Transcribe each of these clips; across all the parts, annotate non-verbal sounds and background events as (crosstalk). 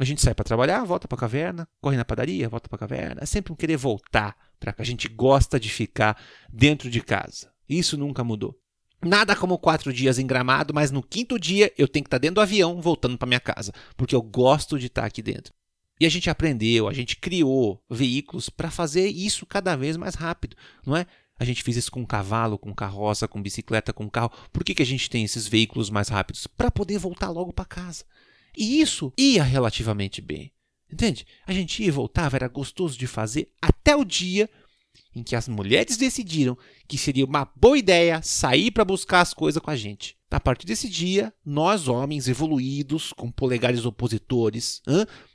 A gente sai para trabalhar, volta para a caverna, corre na padaria, volta para a caverna. É sempre um querer voltar para cá. A gente gosta de ficar dentro de casa. Isso nunca mudou. Nada como quatro dias em gramado, mas no quinto dia eu tenho que estar dentro do avião voltando para minha casa, porque eu gosto de estar aqui dentro. E a gente aprendeu, a gente criou veículos para fazer isso cada vez mais rápido, não é? A gente fez isso com cavalo, com carroça, com bicicleta, com carro. Por que, que a gente tem esses veículos mais rápidos? Para poder voltar logo para casa. E isso ia relativamente bem. Entende? A gente ia e voltava, era gostoso de fazer até o dia em que as mulheres decidiram que seria uma boa ideia sair para buscar as coisas com a gente. A partir desse dia, nós, homens evoluídos, com polegares opositores,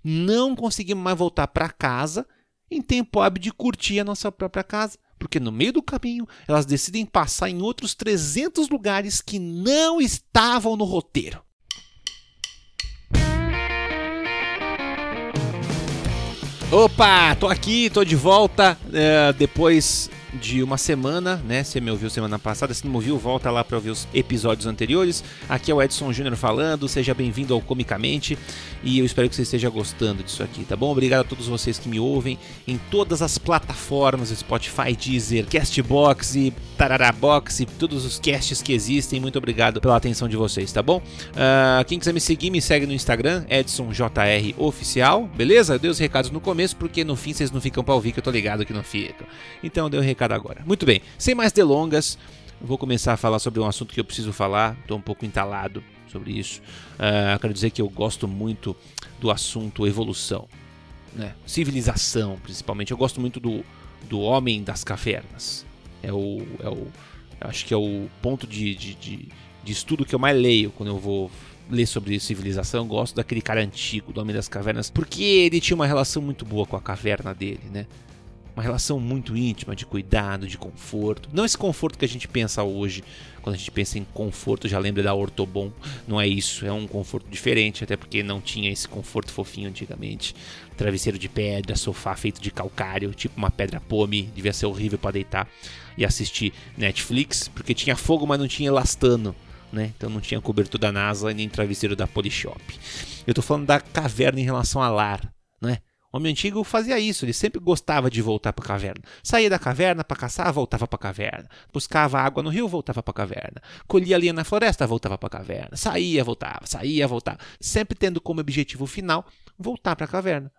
não conseguimos mais voltar para casa em tempo hábil de curtir a nossa própria casa, porque no meio do caminho elas decidem passar em outros 300 lugares que não estavam no roteiro. Opa, tô aqui, tô de volta é, depois de uma semana, né? Você me ouviu semana passada, se não me ouviu, volta lá para ouvir os episódios anteriores. Aqui é o Edson Júnior falando, seja bem-vindo ao Comicamente e eu espero que você esteja gostando disso aqui, tá bom? Obrigado a todos vocês que me ouvem em todas as plataformas, Spotify, Deezer, Castbox e Tararabox e todos os casts que existem. Muito obrigado pela atenção de vocês, tá bom? Uh, quem quiser me seguir, me segue no Instagram, EdsonJR Oficial, beleza? Eu dei os recados no começo porque no fim vocês não ficam pra ouvir que eu tô ligado que não ficam. Então eu dei o um recado agora. Muito bem, sem mais delongas, vou começar a falar sobre um assunto que eu preciso falar, estou um pouco entalado sobre isso. Uh, quero dizer que eu gosto muito do assunto evolução, né? civilização, principalmente. Eu gosto muito do, do homem das cavernas. É o, é o, acho que é o ponto de, de, de, de estudo que eu mais leio quando eu vou ler sobre civilização, eu gosto daquele cara antigo, do Homem das Cavernas, porque ele tinha uma relação muito boa com a caverna dele, né? Uma relação muito íntima de cuidado, de conforto. Não esse conforto que a gente pensa hoje, quando a gente pensa em conforto, já lembra da Ortobon. Não é isso, é um conforto diferente, até porque não tinha esse conforto fofinho antigamente. Travesseiro de pedra, sofá feito de calcário, tipo uma pedra pome, devia ser horrível para deitar e assistir Netflix, porque tinha fogo, mas não tinha elastano. Né? Então não tinha cobertura da NASA nem travesseiro da Polishop. Eu estou falando da caverna em relação a lar, né? O homem antigo fazia isso, ele sempre gostava de voltar para a caverna. Saía da caverna para caçar, voltava para a caverna. Buscava água no rio, voltava para a caverna. Colhia linha na floresta, voltava para a caverna. Saía, voltava, saía, voltava. Sempre tendo como objetivo final voltar para a caverna.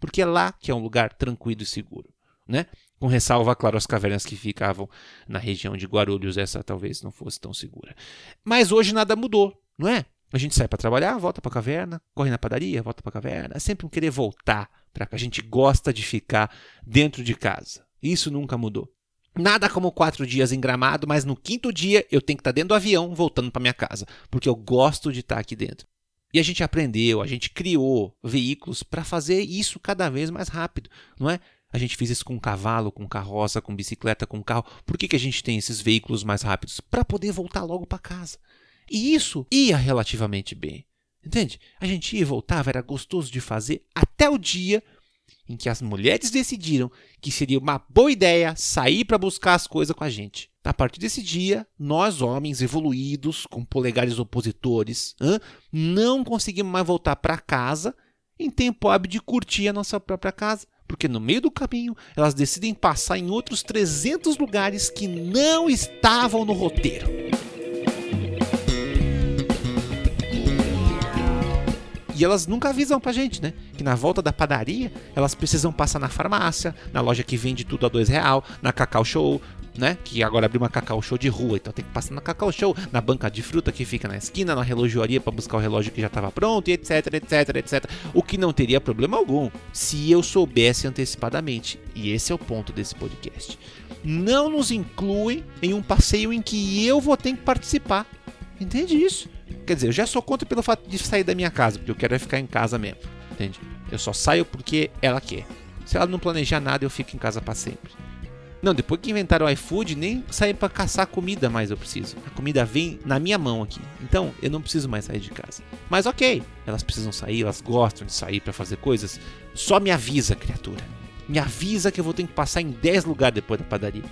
Porque é lá que é um lugar tranquilo e seguro. Né? Com ressalva, claro, as cavernas que ficavam na região de Guarulhos, essa talvez não fosse tão segura. Mas hoje nada mudou, não é? A gente sai para trabalhar, volta para a caverna, corre na padaria, volta para a caverna. É sempre um querer voltar para cá. A gente gosta de ficar dentro de casa. Isso nunca mudou. Nada como quatro dias em gramado, mas no quinto dia eu tenho que estar tá dentro do avião voltando para minha casa, porque eu gosto de estar tá aqui dentro. E a gente aprendeu, a gente criou veículos para fazer isso cada vez mais rápido, não é? A gente fez isso com cavalo, com carroça, com bicicleta, com carro. Por que, que a gente tem esses veículos mais rápidos? Para poder voltar logo para casa. E isso ia relativamente bem. Entende? A gente ia e voltava, era gostoso de fazer até o dia em que as mulheres decidiram que seria uma boa ideia sair para buscar as coisas com a gente. A partir desse dia, nós, homens evoluídos, com polegares opositores, não conseguimos mais voltar para casa em tempo hábil de curtir a nossa própria casa. Porque no meio do caminho elas decidem passar em outros 300 lugares que não estavam no roteiro. E elas nunca avisam pra gente, né? Que na volta da padaria, elas precisam passar na farmácia, na loja que vende tudo a dois real, na Cacau Show, né? Que agora abriu uma Cacau Show de rua, então tem que passar na Cacau Show, na banca de fruta que fica na esquina, na relojoaria para buscar o relógio que já estava pronto, e etc, etc, etc. O que não teria problema algum se eu soubesse antecipadamente. E esse é o ponto desse podcast. Não nos incluem em um passeio em que eu vou ter que participar. Entende isso? Quer dizer, eu já sou contra pelo fato de sair da minha casa, porque eu quero é ficar em casa mesmo. Entende? Eu só saio porque ela quer. Se ela não planejar nada, eu fico em casa para sempre. Não, depois que inventaram o iFood, nem sair para caçar comida mais eu preciso. A comida vem na minha mão aqui. Então, eu não preciso mais sair de casa. Mas ok, elas precisam sair, elas gostam de sair para fazer coisas. Só me avisa, criatura. Me avisa que eu vou ter que passar em 10 lugares depois da padaria.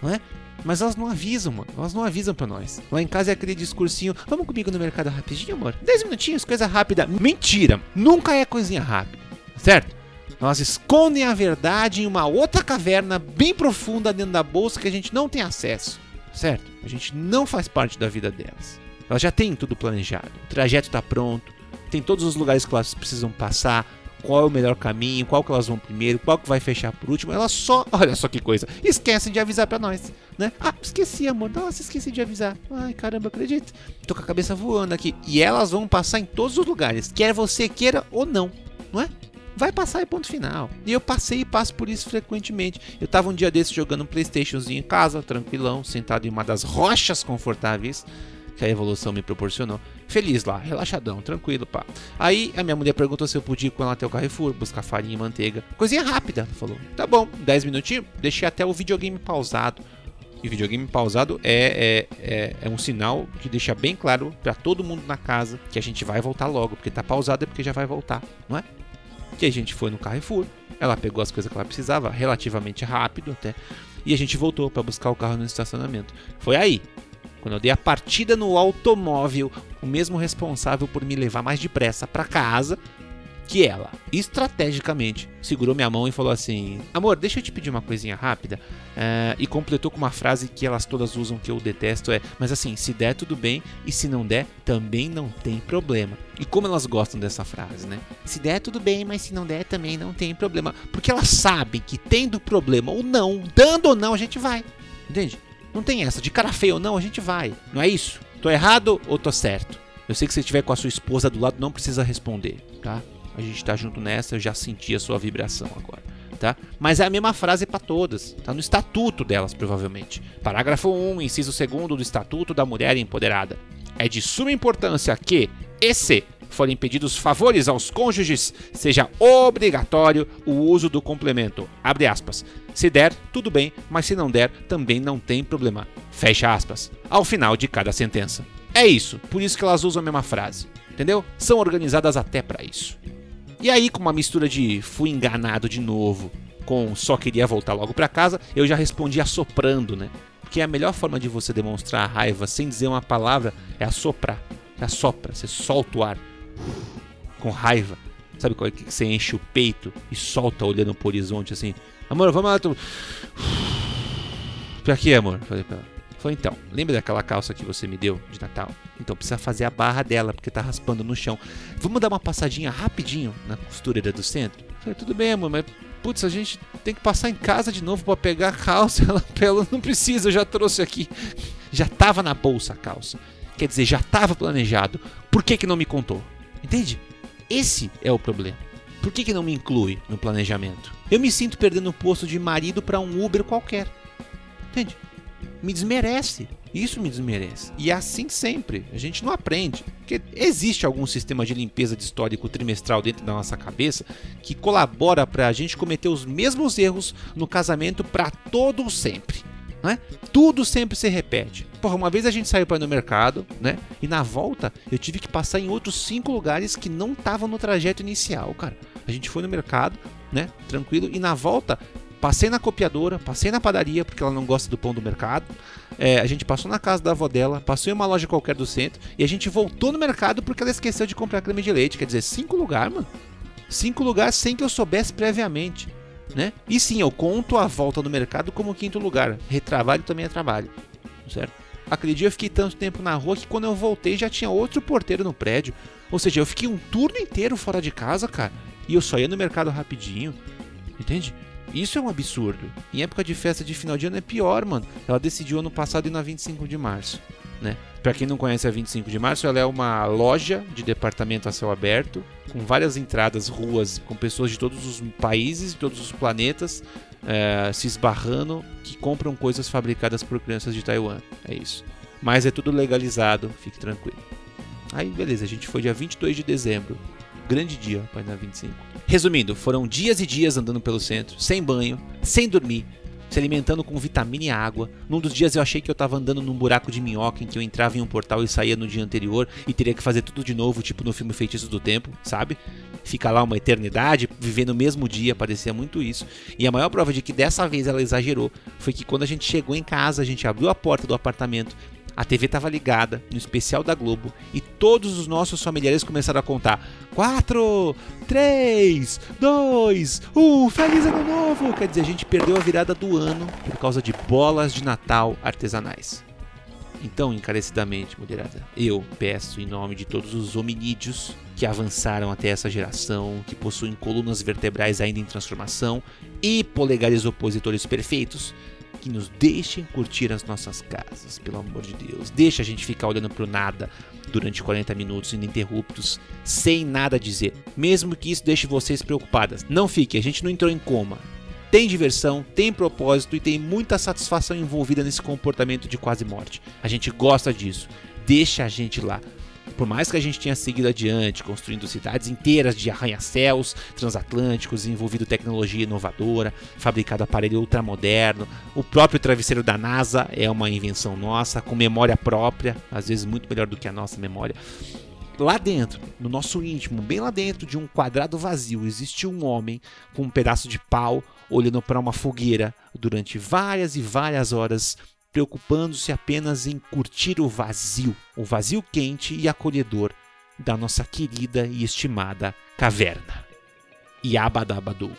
Não é? Mas elas não avisam, mano. Elas não avisam pra nós. Lá em casa é aquele discursinho: vamos comigo no mercado rapidinho, amor? 10 minutinhos, coisa rápida. Mentira! Nunca é coisinha rápida, certo? Elas escondem a verdade em uma outra caverna bem profunda dentro da bolsa que a gente não tem acesso, certo? A gente não faz parte da vida delas. Elas já têm tudo planejado. O trajeto está pronto, tem todos os lugares que elas precisam passar, qual é o melhor caminho, qual que elas vão primeiro, qual que vai fechar por último. Elas só, (laughs) olha só que coisa, esquecem de avisar para nós, né? Ah, esqueci, amor. Nossa, esqueci de avisar. Ai, caramba, acredito. Tô com a cabeça voando aqui. E elas vão passar em todos os lugares, quer você queira ou não, não é? vai passar e ponto final. E eu passei e passo por isso frequentemente. Eu tava um dia desse jogando um Playstationzinho em casa, tranquilão, sentado em uma das rochas confortáveis que a evolução me proporcionou. Feliz lá, relaxadão, tranquilo, pá. Aí a minha mulher perguntou se eu podia ir com ela até o Carrefour, buscar farinha e manteiga. Coisinha rápida, falou. Tá bom, 10 minutinhos, deixei até o videogame pausado. E videogame pausado é, é, é, é, um sinal que deixa bem claro para todo mundo na casa que a gente vai voltar logo, porque tá pausado é porque já vai voltar, não é? Que a gente foi no Carrefour, ela pegou as coisas que ela precisava, relativamente rápido até, e a gente voltou para buscar o carro no estacionamento. Foi aí, quando eu dei a partida no automóvel, o mesmo responsável por me levar mais depressa para casa, que ela, estrategicamente, segurou minha mão e falou assim: Amor, deixa eu te pedir uma coisinha rápida. Uh, e completou com uma frase que elas todas usam que eu detesto: é, mas assim, se der, tudo bem, e se não der, também não tem problema. E como elas gostam dessa frase, né? Se der, tudo bem, mas se não der, também não tem problema. Porque elas sabem que tendo problema ou não, dando ou não, a gente vai. Entende? Não tem essa, de cara feia ou não, a gente vai. Não é isso? Tô errado ou tô certo? Eu sei que se estiver com a sua esposa do lado, não precisa responder, tá? A gente tá junto nessa, eu já senti a sua vibração agora, tá? Mas é a mesma frase para todas, tá no estatuto delas, provavelmente. Parágrafo 1, inciso 2 do Estatuto da Mulher Empoderada. É de suma importância que, e se forem pedidos favores aos cônjuges, seja obrigatório o uso do complemento. Abre aspas. Se der, tudo bem, mas se não der, também não tem problema. Fecha aspas. Ao final de cada sentença. É isso, por isso que elas usam a mesma frase. Entendeu? São organizadas até para isso. E aí, com uma mistura de fui enganado de novo com só queria voltar logo para casa, eu já respondi assoprando, né? Porque a melhor forma de você demonstrar a raiva sem dizer uma palavra é assoprar. Você assopra, você solta o ar com raiva. Sabe qual é que você enche o peito e solta olhando pro horizonte assim? Amor, vamos lá. Tu... Pra quê, amor? Falei pra ela. Falei, então, lembra daquela calça que você me deu de Natal? Então precisa fazer a barra dela, porque tá raspando no chão. Vamos dar uma passadinha rapidinho na costureira do centro? Falei, tudo bem, amor, mas putz, a gente tem que passar em casa de novo para pegar a calça. (laughs) Ela, ela não precisa, eu já trouxe aqui. Já tava na bolsa a calça. Quer dizer, já tava planejado. Por que que não me contou? Entende? Esse é o problema. Por que, que não me inclui no planejamento? Eu me sinto perdendo o posto de marido para um Uber qualquer. Entende? me desmerece. Isso me desmerece. E é assim sempre. A gente não aprende. Porque existe algum sistema de limpeza de histórico trimestral dentro da nossa cabeça que colabora para a gente cometer os mesmos erros no casamento para todo sempre. Né? Tudo sempre se repete. Porra, uma vez a gente saiu para ir no mercado, né? E na volta eu tive que passar em outros cinco lugares que não estavam no trajeto inicial, cara. A gente foi no mercado, né? Tranquilo. E na volta Passei na copiadora, passei na padaria, porque ela não gosta do pão do mercado. É, a gente passou na casa da avó dela, passou em uma loja qualquer do centro. E a gente voltou no mercado porque ela esqueceu de comprar creme de leite. Quer dizer, cinco lugares, mano. Cinco lugares sem que eu soubesse previamente. Né? E sim, eu conto a volta do mercado como quinto lugar. Retrabalho também é trabalho. Certo? Aquele dia eu fiquei tanto tempo na rua que quando eu voltei já tinha outro porteiro no prédio. Ou seja, eu fiquei um turno inteiro fora de casa, cara. E eu só ia no mercado rapidinho. Entende? Isso é um absurdo. Em época de festa de final de ano é pior, mano. Ela decidiu ano passado ir na 25 de março, né? Para quem não conhece a 25 de março, ela é uma loja de departamento a céu aberto, com várias entradas, ruas, com pessoas de todos os países, de todos os planetas, é, se esbarrando, que compram coisas fabricadas por crianças de Taiwan. É isso. Mas é tudo legalizado, fique tranquilo. Aí, beleza, a gente foi dia 22 de dezembro grande dia ir na 25. Resumindo, foram dias e dias andando pelo centro, sem banho, sem dormir, se alimentando com vitamina e água. Num dos dias eu achei que eu tava andando num buraco de minhoca em que eu entrava em um portal e saía no dia anterior e teria que fazer tudo de novo, tipo no filme Feitiços do Tempo, sabe? fica lá uma eternidade, vivendo o mesmo dia, parecia muito isso. E a maior prova de que dessa vez ela exagerou foi que quando a gente chegou em casa, a gente abriu a porta do apartamento, a TV estava ligada no especial da Globo e todos os nossos familiares começaram a contar: 4, 3, 2, 1, Feliz Ano Novo! Quer dizer, a gente perdeu a virada do ano por causa de bolas de Natal artesanais. Então, encarecidamente, mulherada, eu peço em nome de todos os hominídeos que avançaram até essa geração, que possuem colunas vertebrais ainda em transformação e polegares opositores perfeitos, que nos deixem curtir as nossas casas, pelo amor de Deus. Deixa a gente ficar olhando pro nada durante 40 minutos ininterruptos, sem nada dizer, mesmo que isso deixe vocês preocupadas. Não fique, a gente não entrou em coma tem diversão, tem propósito e tem muita satisfação envolvida nesse comportamento de quase morte. A gente gosta disso. Deixa a gente lá. Por mais que a gente tenha seguido adiante, construindo cidades inteiras de arranha-céus transatlânticos, envolvido tecnologia inovadora, fabricado aparelho ultramoderno, o próprio travesseiro da NASA é uma invenção nossa, com memória própria, às vezes muito melhor do que a nossa memória. Lá dentro, no nosso íntimo, bem lá dentro de um quadrado vazio, existe um homem com um pedaço de pau olhando para uma fogueira durante várias e várias horas, preocupando-se apenas em curtir o vazio, o vazio quente e acolhedor da nossa querida e estimada caverna. Yabadabadu.